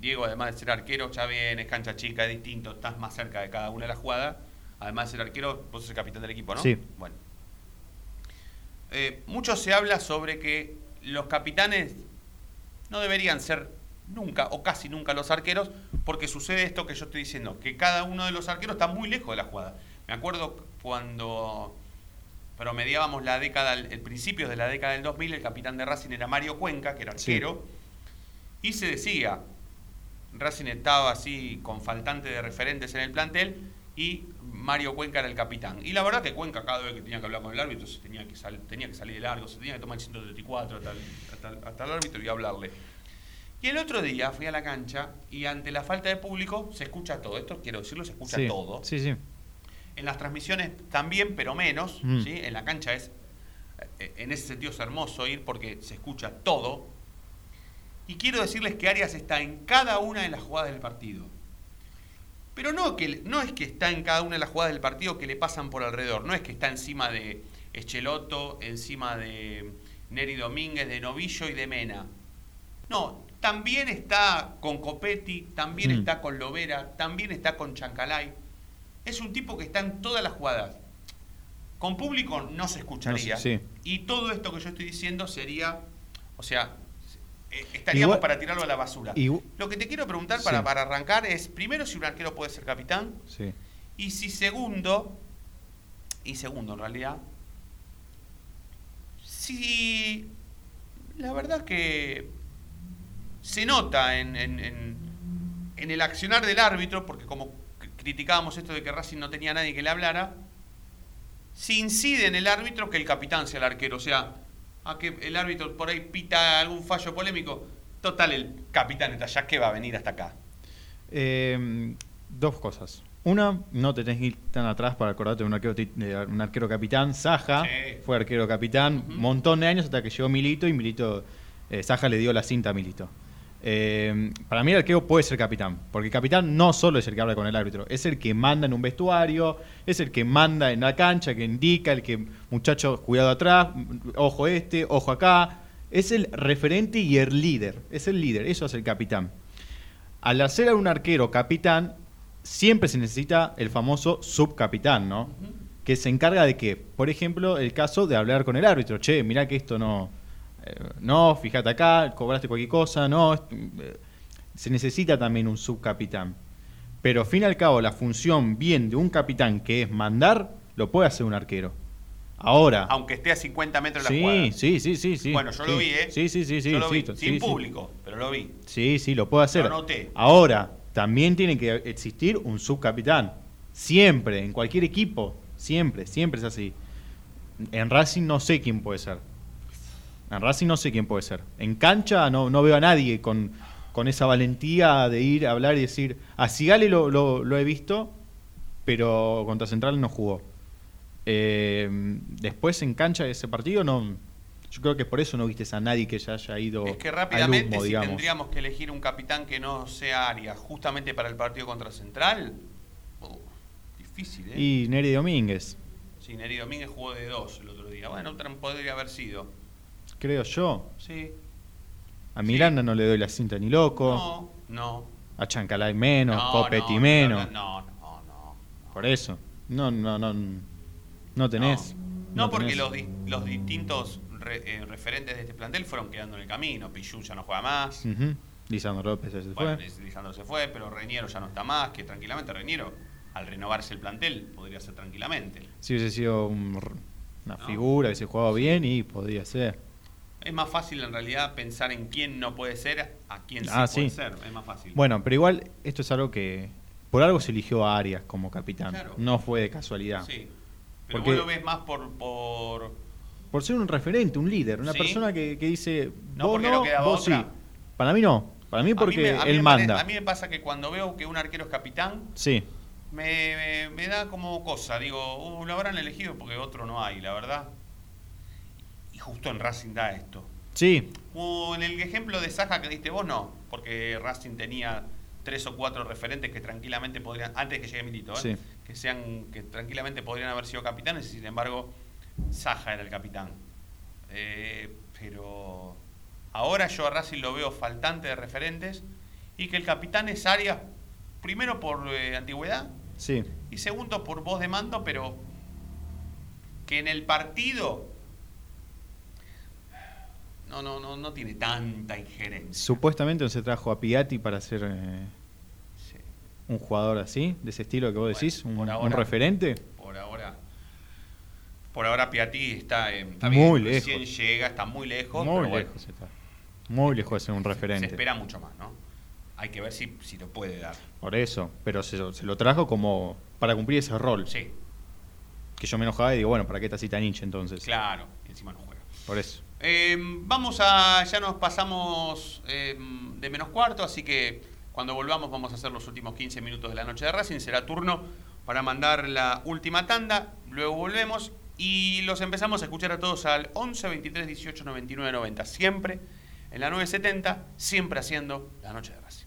Diego además de ser arquero ya viene, es cancha chica, es distinto, estás más cerca de cada una de las jugadas. Además de ser arquero, vos sos el capitán del equipo, ¿no? Sí. Bueno. Eh, mucho se habla sobre que los capitanes no deberían ser nunca o casi nunca los arqueros, porque sucede esto que yo estoy diciendo, que cada uno de los arqueros está muy lejos de la jugada. Me acuerdo cuando promediábamos la década, el principio de la década del 2000, el capitán de Racing era Mario Cuenca, que era Sí. arquero, y se decía, Racing estaba así con faltante de referentes en el plantel, y Mario Cuenca era el capitán. Y la verdad que Cuenca cada vez que tenía que hablar con el árbitro se tenía que, sal- tenía que salir de largo, se tenía que tomar el 134 hasta el, hasta hasta el árbitro y hablarle. Y el otro día fui a la cancha y ante la falta de público se escucha todo. Esto quiero decirlo, se escucha Sí, todo. Sí, sí. En las transmisiones también, pero menos. Mm. ¿sí? En la cancha es, eh, en ese sentido es hermoso ir porque se escucha todo. Y quiero decirles que Arias está en cada una de las jugadas del partido. Pero no, que, no es que está en cada una de las jugadas del partido que le pasan por alrededor. No es que está encima de Echeloto, encima de Neri Domínguez, de Novillo y de Mena. No, también está con Copetti, también Mm. está con Lovera, también está con Chancalay. Es un tipo que está en todas las jugadas. Con público no se escucharía. No sé, sí. Y todo esto que yo estoy diciendo sería, o sea, eh, estaríamos Igual- para tirarlo a la basura. Lo que te quiero preguntar para, Sí. para arrancar es, primero, si un arquero puede ser capitán, Sí. y si segundo, y segundo en realidad, si la verdad que se nota en, en- en- en el accionar del árbitro, porque como criticábamos esto de que Racing no tenía nadie que le hablara, si incide en el árbitro que el capitán sea el arquero, o sea, a que el árbitro por ahí pita algún fallo polémico, total el capitán está allá, que va a venir hasta acá? Eh, dos cosas. Una, no te tenés que ir tan atrás para acordarte de un arquero, de un arquero capitán. Saja Sí. fue arquero capitán un montón de años hasta que llegó Milito y Milito, eh, Saja le dio la cinta a Milito. Eh, para mí el arquero puede ser capitán, porque el capitán no solo es el que habla con el árbitro, es el que manda en un vestuario, es el que manda en la cancha, que indica, el que, muchachos, cuidado atrás, ojo este, ojo acá. Es el referente y el líder, es el líder, eso es el capitán. Al hacer a un arquero capitán, siempre se necesita el famoso subcapitán, ¿no? Que se encarga de que, por ejemplo, el caso de hablar con el árbitro, che, mirá que esto no, no, fíjate acá, cobraste cualquier cosa, no, eh, se necesita también un subcapitán. Pero al fin y al cabo, la función bien de un capitán que es mandar, lo puede hacer un arquero. Ahora, Aunque esté a 50 metros de la sí, sí, sí, sí, sí. Bueno, yo sí. lo vi, ¿eh? Sí, sí, sí, sí. Yo lo vi, sin sí. público, pero lo vi. Sí, sí, lo puede hacer. Lo noté. Ahora, también tiene que existir un subcapitán. Siempre, en cualquier equipo. Siempre, siempre es así. En Racing no sé quién puede ser. En Racing no sé quién puede ser. En cancha no, no veo a nadie con, con esa valentía de ir a hablar y decir, a Sigale lo, lo, lo he visto, pero contra Central no jugó. Eh, después en cancha de ese partido no... Yo creo que por eso no viste a nadie que ya haya ido Es que al rápidamente, humo, si digamos. tendríamos que elegir un capitán que no sea Arias, justamente para el partido contra Central, uh, difícil, ¿eh? Y Neri Domínguez. Sí, Neri Domínguez jugó de dos el otro día. Bueno, podría haber sido. Creo yo. Sí. A Miranda no le doy la cinta ni loco. No, no. A Chancalay menos, No, Copetti no, menos. No, no, no. Por eso. No, no, no. No tenés. No, porque tenés. los, di- los distintos re- eh, referentes de este plantel fueron quedando en el camino. Pichu ya no juega más. Ujú. Lisandro López ya se Bueno, fue. Lisandro se fue, pero Reñero ya no está más. Que tranquilamente Reñero, al renovarse el plantel, podría ser tranquilamente. Si hubiese sido un una figura, hubiese jugado bien y podría ser. Es más fácil en realidad pensar en quién no puede ser a quién sí Ah, puede sí. ser. Es más fácil. Bueno, pero igual esto es algo que por algo se eligió a Arias como capitán. Claro. No fue de casualidad. Sí. Pero Porque- vos lo ves más por. por... Por ser un referente, un líder, una Sí. persona que, que dice, No, vos porque no, no quedaba vos otra. sí. Para mí no. Para mí A porque me- a mí él me pare- manda. a mí me pasa que cuando veo que un arquero es capitán, Sí. me, me- me da como cosa. Digo, uh, lo habrán elegido porque otro no hay, la verdad. Justo en Racing da esto. Sí. O en el ejemplo de Saja que diste vos, no. Porque Racing tenía tres o cuatro referentes que tranquilamente podrían, antes que llegue Milito, ¿eh? Sí. que sean que tranquilamente podrían haber sido capitanes y sin embargo Saja era el capitán. Eh, pero ahora yo a Racing lo veo faltante de referentes y que el capitán es Arias, primero por eh, antigüedad Sí. y segundo por voz de mando, pero que en el partido no, no, no, no tiene tanta injerencia. Supuestamente no se trajo a Piatti para ser eh, un jugador así, de ese estilo que vos decís, un, un ahora- referente. Por ahora, por ahora Piatti está, eh, está Muy bien, recién lejos. llega, está muy lejos, Muy pero bueno, lejos está. Muy lejos de ser un se referente. espera mucho más, ¿no? Hay que ver si, si lo puede dar. Por eso. Pero se, se lo trajo como para cumplir ese rol. Sí, Que yo me enojaba y digo, bueno, ¿para qué está así tan hincha entonces? claro, encima no juega. Por eso. Eh, vamos a. Ya nos pasamos eh, de menos cuarto, así que cuando volvamos vamos a hacer los últimos 15 minutos de la noche de Racing. Será turno para mandar la última tanda. Luego volvemos y los empezamos a escuchar a todos al 11 23 18 99 90. Siempre en la 970, siempre haciendo la noche de Racing.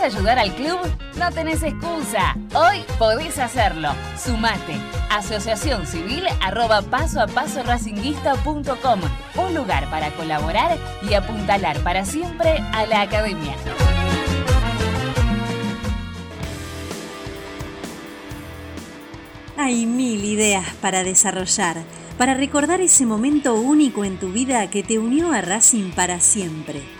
¿Querés ayudar al club? No tenés excusa. Hoy podés hacerlo. Sumate. Asociación Civil arroba paso a paso racinguista.com. Un lugar para colaborar y apuntalar para siempre a la academia. Hay mil ideas para desarrollar, para recordar ese momento único en tu vida que te unió a Racing para siempre.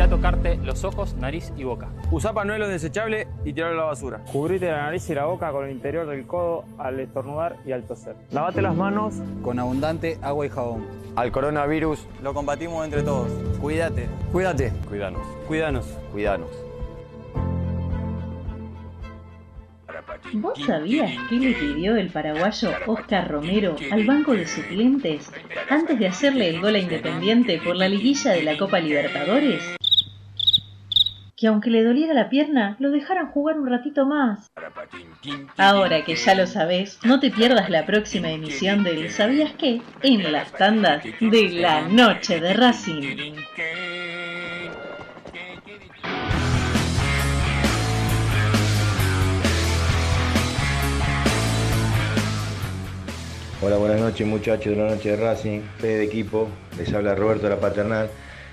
Evita tocar tocarte los ojos, nariz y boca. Usa panuelos desechables y tirarlo a la basura. Cubrite la nariz y la boca con el interior del codo al estornudar y al toser. Lavate las manos Con abundante agua y jabón. al coronavirus. Lo combatimos entre todos. Cuídate. Cuídate. Cuidanos. Cuídanos. Cuidanos. ¿Vos sabías qué le pidió el paraguayo Oscar Romero al banco de suplentes antes de hacerle el gol a Independiente por la liguilla de la Copa Libertadores? Que aunque le doliera la pierna, lo dejaran jugar un ratito más. Ahora que ya lo sabés, no te pierdas la próxima emisión del ¿Sabías qué? en las tandas de la noche de Racing. Hola, buenas noches muchachos de la noche de Racing, Fede de equipo, les habla Roberto de la Paternal.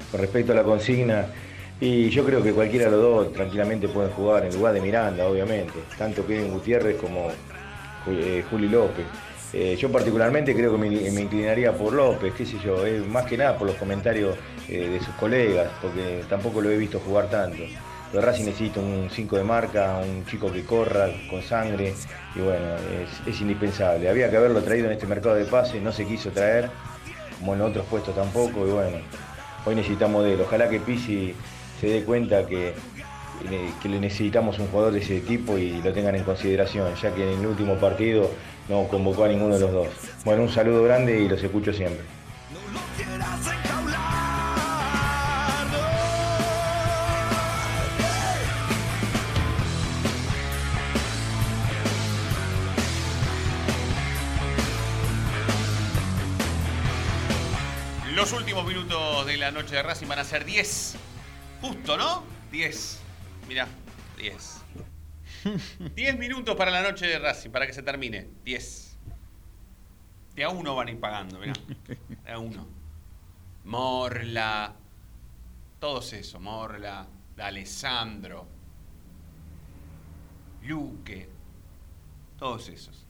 Con respecto a la consigna, y yo creo que cualquiera de los dos tranquilamente pueden jugar en lugar de Miranda, obviamente, tanto Kevin Gutiérrez como eh, Juli López. Eh, yo particularmente creo que me, inclinaría por López, qué sé yo, eh, más que nada por los comentarios de sus colegas, porque tampoco lo he visto jugar tanto. Pero Racing necesita un 5 de marca, un chico que corra con sangre y bueno, es, es indispensable. Había que haberlo traído en este mercado de pases, no se quiso traer, como en otros puestos tampoco y bueno, hoy necesitamos de él. Ojalá que Pisi se dé cuenta que, eh, que le necesitamos un jugador de ese tipo y lo tengan en consideración, ya que en el último partido no convocó a ninguno de los dos. Bueno, un saludo grande y los escucho siempre. Los últimos minutos de la noche de Racing van a ser 10. Justo, ¿no? 10. Mirá, 10. 10 minutos para la noche de Racing, para que se termine. 10. De a uno van a ir pagando, mirá. De a uno. Morla. Todos esos. Morla. Alessandro. Luque. Todos esos.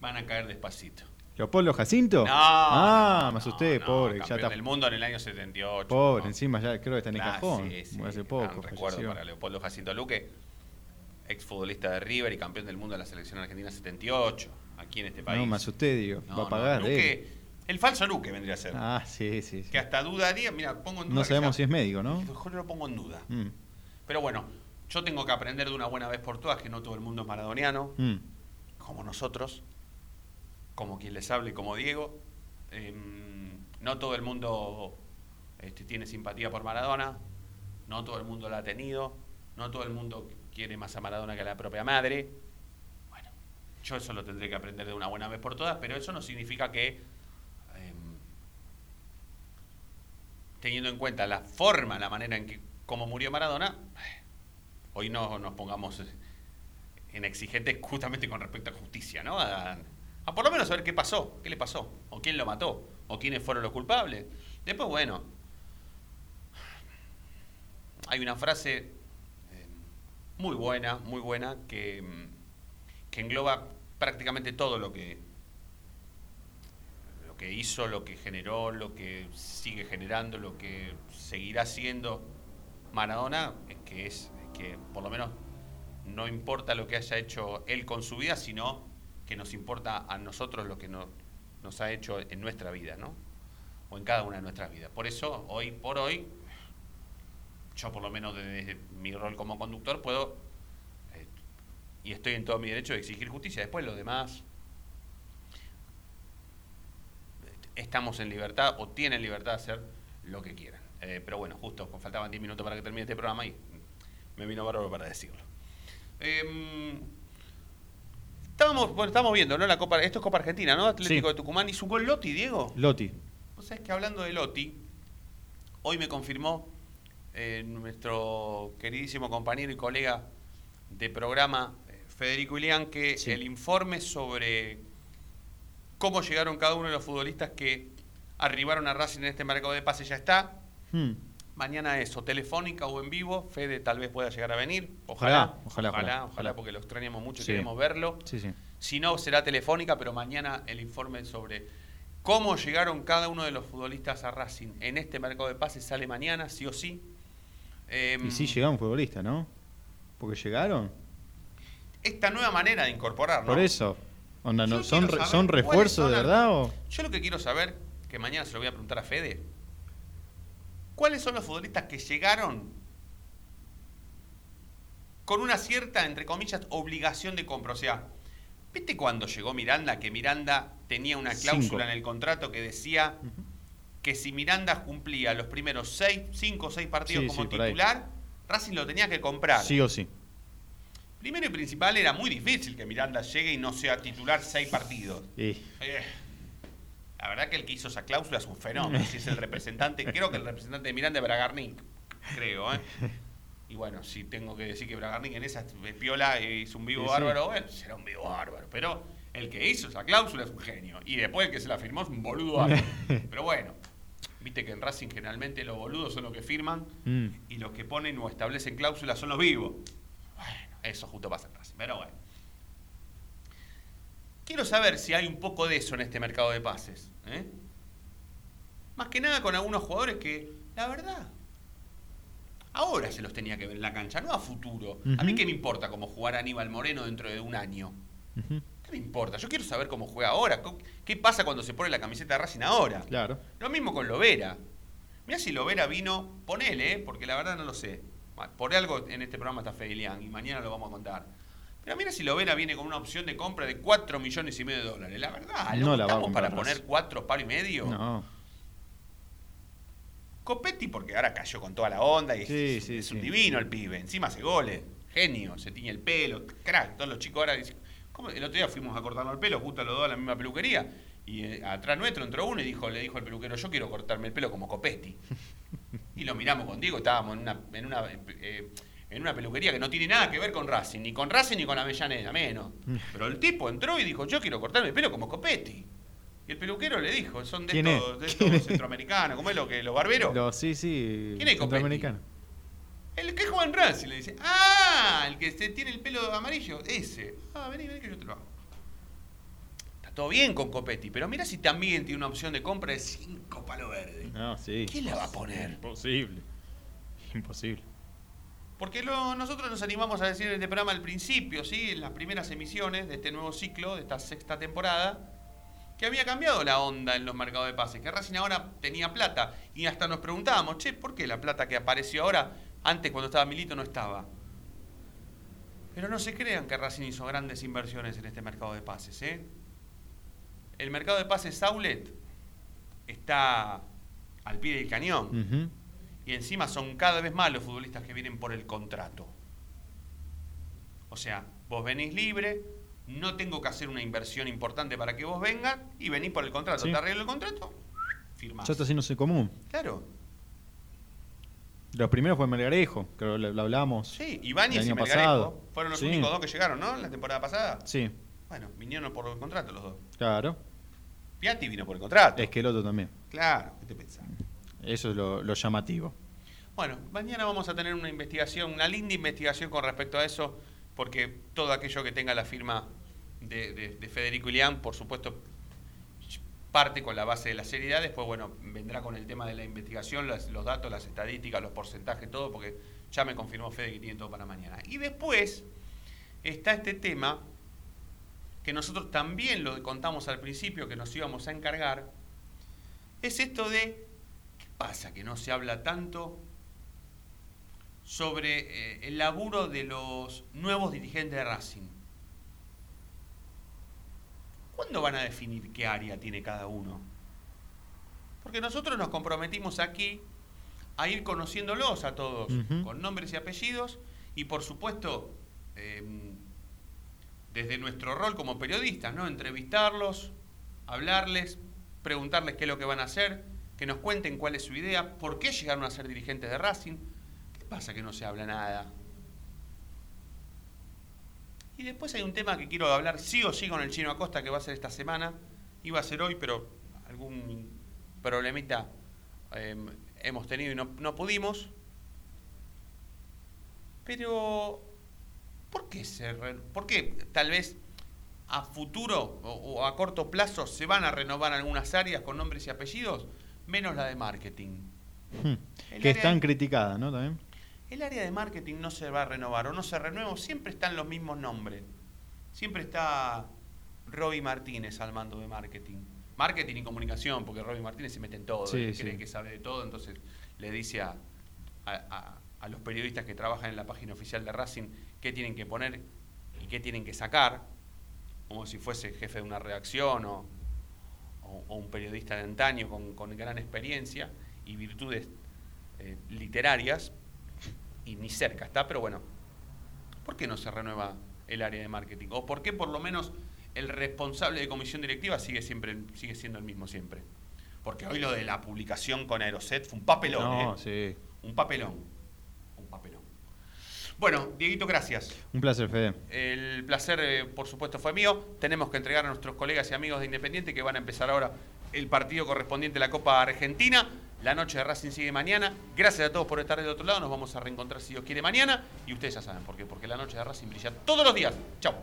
Van a caer despacito. ¿Leopoldo Jacinto? No, ah, me asusté, no, pobre. Ya está. del mundo en el año 78. Pobre, ¿no? encima ya creo que está en el Ah, cajón. sí, sí, Hace gran poco. recuerdo para Leopoldo Jacinto Luque, exfutbolista de River y campeón del mundo de la selección argentina 78, aquí en este país. No, me asusté, digo. No, Va a no, pagar. Luque, el falso Luque vendría a ser. Ah, sí, sí. sí. Que hasta dudaría, mira, pongo en duda. No sabemos si es médico, ¿no? Mejor lo pongo en duda. Mm, Pero bueno, yo tengo que aprender de una buena vez por todas que no todo el mundo es maradoniano, mm. como nosotros, como quien les hable, como Diego. Em, no todo el mundo este, tiene simpatía por Maradona, no todo el mundo la ha tenido, no todo el mundo quiere más a Maradona que a la propia madre. Bueno, yo eso lo tendré que aprender de una buena vez por todas, pero eso no significa que, em, teniendo en cuenta la forma, la manera en que cómo murió Maradona, hoy no nos pongamos en exigentes justamente con respecto a justicia, ¿no? A por lo menos saber qué pasó, qué le pasó, o quién lo mató, o quiénes fueron los culpables. Después, bueno, hay una frase eh, muy buena, muy buena, que, mm, que engloba prácticamente todo lo que lo que hizo, lo que generó, lo que sigue generando, lo que seguirá siendo Maradona, es que es que por lo menos no importa lo que haya hecho él con su vida, sino que nos importa a nosotros lo que no- nos ha hecho en nuestra vida, ¿no? O en cada una de nuestras vidas. Por eso, hoy por hoy, yo por lo menos desde mi rol como conductor puedo, eh, y estoy en todo mi derecho de exigir justicia. Después los demás eh, estamos en libertad o tienen libertad de hacer lo que quieran. Eh, pero bueno, justo faltaban 10 minutos para que termine este programa y me vino bárbaro para decirlo. Em, estábamos, bueno, estamos viendo, ¿no? La Copa, esto es Copa Argentina, ¿no? Atlético Sí. de Tucumán hizo un gol Lotti, Diego. Lotti. Vos sabés que hablando de Lotti, hoy me confirmó eh, nuestro queridísimo compañero y colega de programa, eh, Federico Ilián, que el informe sobre cómo llegaron cada uno de los futbolistas que arribaron a Racing en este mercado de pase ya está. Mm. Mañana es o telefónica o en vivo. Fede tal vez pueda llegar a venir. Ojalá, Ojalá, ojalá, ojalá, ojalá. porque lo extrañamos mucho y Sí. queremos verlo. Sí, sí. Si no, será telefónica, pero mañana el informe sobre cómo llegaron cada uno de los futbolistas a Racing en este mercado de pases sale mañana, sí o sí. Em, Y sí llegaron futbolistas, ¿no? Porque llegaron. esta nueva manera de incorporar, ¿no? Por eso. Onda, ¿no? ¿Son, re- ¿Son refuerzos de verdad o...? Yo lo que quiero saber, que mañana se lo voy a preguntar a Fede, ¿cuáles son los futbolistas que llegaron con una cierta, entre comillas, obligación de compra? O sea, ¿viste cuando llegó Miranda, que Miranda tenía una cláusula Cinco. en el contrato que decía que si Miranda cumplía los primeros seis, cinco o seis partidos Sí, como sí, titular, Racing lo tenía que comprar? Sí o sí. Primero y principal era muy difícil que Miranda llegue y no sea titular seis partidos. Y Eh, la verdad que el que hizo esa cláusula es un fenómeno. Si es el representante, creo que el representante de Miranda es Bragarnik. Creo, ¿eh? Y bueno, si tengo que decir que Bragarnik en esa es piola hizo un vivo Sí, sí. bárbaro, bueno, será un vivo bárbaro. Pero el que hizo esa cláusula es un genio. Y después el que se la firmó es un boludo bárbaro. Pero bueno, viste que en Racing generalmente los boludos son los que firman Mm. y los que ponen o establecen cláusulas son los vivos. Bueno, eso justo pasa en Racing. Pero bueno. Quiero saber si hay un poco de eso en este mercado de pases. ¿eh? Más que nada con algunos jugadores que, la verdad, ahora se los tenía que ver en la cancha, no a futuro. A mí qué me importa cómo jugar Aníbal Moreno dentro de un año. ¿Qué me importa? Yo quiero saber cómo juega ahora. ¿Qué pasa cuando se pone la camiseta de Racing ahora? Claro. Lo mismo con Lovera. Mirá si Lovera vino, ponele, ¿eh? porque la verdad no lo sé. Por algo en este programa está Fedelian y mañana lo vamos a contar. Pero mira si Lovera viene con una opción de compra de 4 millones y medio de dólares. La verdad, No ¿lo la va a estamos comprar para poner Racing. 4 palo y medio? No. Copetti porque ahora cayó con toda la onda y Sí, es, sí, es un sí. divino el pibe. Encima hace goles. Genio, se tiñe el pelo, crack. Todos los chicos ahora dicen... ¿cómo? El otro día fuimos a cortarnos el pelo, justo los dos a la misma peluquería. Y eh, atrás nuestro entró uno y dijo, le dijo al peluquero, yo quiero cortarme el pelo como Copetti. y lo miramos con Diego, estábamos en una, en una, eh, en una peluquería que no tiene nada que ver con Racing, ni con Racing ni con Avellaneda, menos. Pero el tipo entró y dijo, yo quiero cortarme el pelo como Copetti. Y el peluquero le dijo, son de ¿Quién estos, es? de ¿Quién estos es? centroamericanos, ¿cómo es lo que los barberos? Lo- sí, sí. ¿Quién es Copetti? Centroamericano. El que juega en Racing le dice, ah, el que se tiene el pelo amarillo, ese. Ah, vení, vení que yo te lo hago. Está todo bien con Copetti, pero mira si también tiene una opción de compra de 5 palos verdes. No, sí. ¿Quién la va a poner? Imposible. Imposible. Porque nosotros nos animamos a decir en este programa al principio, ¿sí? en las primeras emisiones de este nuevo ciclo, de esta sexta temporada, que había cambiado la onda en los mercados de pases, que Racing ahora tenía plata. Y hasta nos preguntábamos, che, ¿por qué la plata que apareció ahora, antes cuando estaba Milito, no estaba? Pero no se crean que Racing hizo grandes inversiones en este mercado de pases. ¿eh? El mercado de pases Saulet está al pie del cañón. Ujú. Y encima son cada vez más los futbolistas que vienen por el contrato. O sea, vos venís libre, no tengo que hacer una inversión importante para que vos vengas y venís por el contrato. Sí. Te arreglo el contrato, firmás. Ya está haciéndose común. Claro. Los primeros fue Melgarejo, creo que lo, hablamos. Sí, Ibáñez el y Melgarejo pasado. fueron los Sí. únicos dos que llegaron, ¿no? En la temporada pasada. Sí, Bueno, vinieron por el contrato los dos. claro. Piatti vino por el contrato. Esqueloto también. Claro, ¿qué te pensás? Eso es lo, lo llamativo. Bueno, mañana vamos a tener una investigación, una linda investigación con respecto a eso, porque todo aquello que tenga la firma de, de- de Federico Ilián, por supuesto, parte con la base de la seriedad, después, bueno, vendrá con el tema de la investigación, los datos, las estadísticas, los porcentajes, todo, porque ya me confirmó Fede que tiene todo para mañana. Y después está este tema que nosotros también lo contamos al principio, que nos íbamos a encargar, es esto de ¿Qué pasa que no se habla tanto sobre eh, el laburo de los nuevos dirigentes de Racing? ¿Cuándo van a definir qué área tiene cada uno? Porque nosotros nos comprometimos aquí a ir conociéndolos a todos, con nombres y apellidos, y por supuesto, eh, desde nuestro rol como periodistas, ¿no? Entrevistarlos, hablarles, preguntarles qué es lo que van a hacer, que nos cuenten cuál es su idea, por qué llegaron a ser dirigentes de Racing. ¿Qué pasa que no se habla nada? Y después hay un tema que quiero hablar sí o sí con el chino Acosta, que va a ser esta semana. Iba a ser hoy, pero algún problemita eh, hemos tenido y no, no pudimos. Pero, ¿por qué, se re- ¿por qué tal vez a futuro o, o a corto plazo se van a renovar algunas áreas con nombres y apellidos, menos la de marketing? Hmm. Que es tan criticada, ¿no? También. El área de marketing no se va a renovar o no se renueva, siempre están los mismos nombres. Siempre está Robbie Martínez al mando de marketing. Marketing y comunicación, porque Robbie Martínez se mete en todo, Sí, él sí. cree que sabe de todo, entonces le dice a, a- a- a los periodistas que trabajan en la página oficial de Racing qué tienen que poner y qué tienen que sacar, como si fuese jefe de una redacción o, o- o un periodista de antaño con, con gran experiencia y virtudes eh, literarias, y ni cerca está, pero bueno, ¿por qué no se renueva el área de marketing? ¿O por qué por lo menos el responsable de comisión directiva sigue, siempre, sigue siendo el mismo siempre? Porque hoy lo de la publicación con Aeroset fue un papelón, No, ¿eh? sí. Un papelón. Un papelón. Bueno, Dieguito, gracias. Un placer, Fede. El placer, eh, por supuesto, fue mío. Tenemos que entregar a nuestros colegas y amigos de Independiente que van a empezar ahora el partido correspondiente a la Copa Argentina. La noche de Racing sigue mañana. Gracias a todos por estar del otro lado. Nos vamos a reencontrar, si Dios quiere, mañana. Y ustedes ya saben por qué. Porque la noche de Racing brilla todos los días. Chao.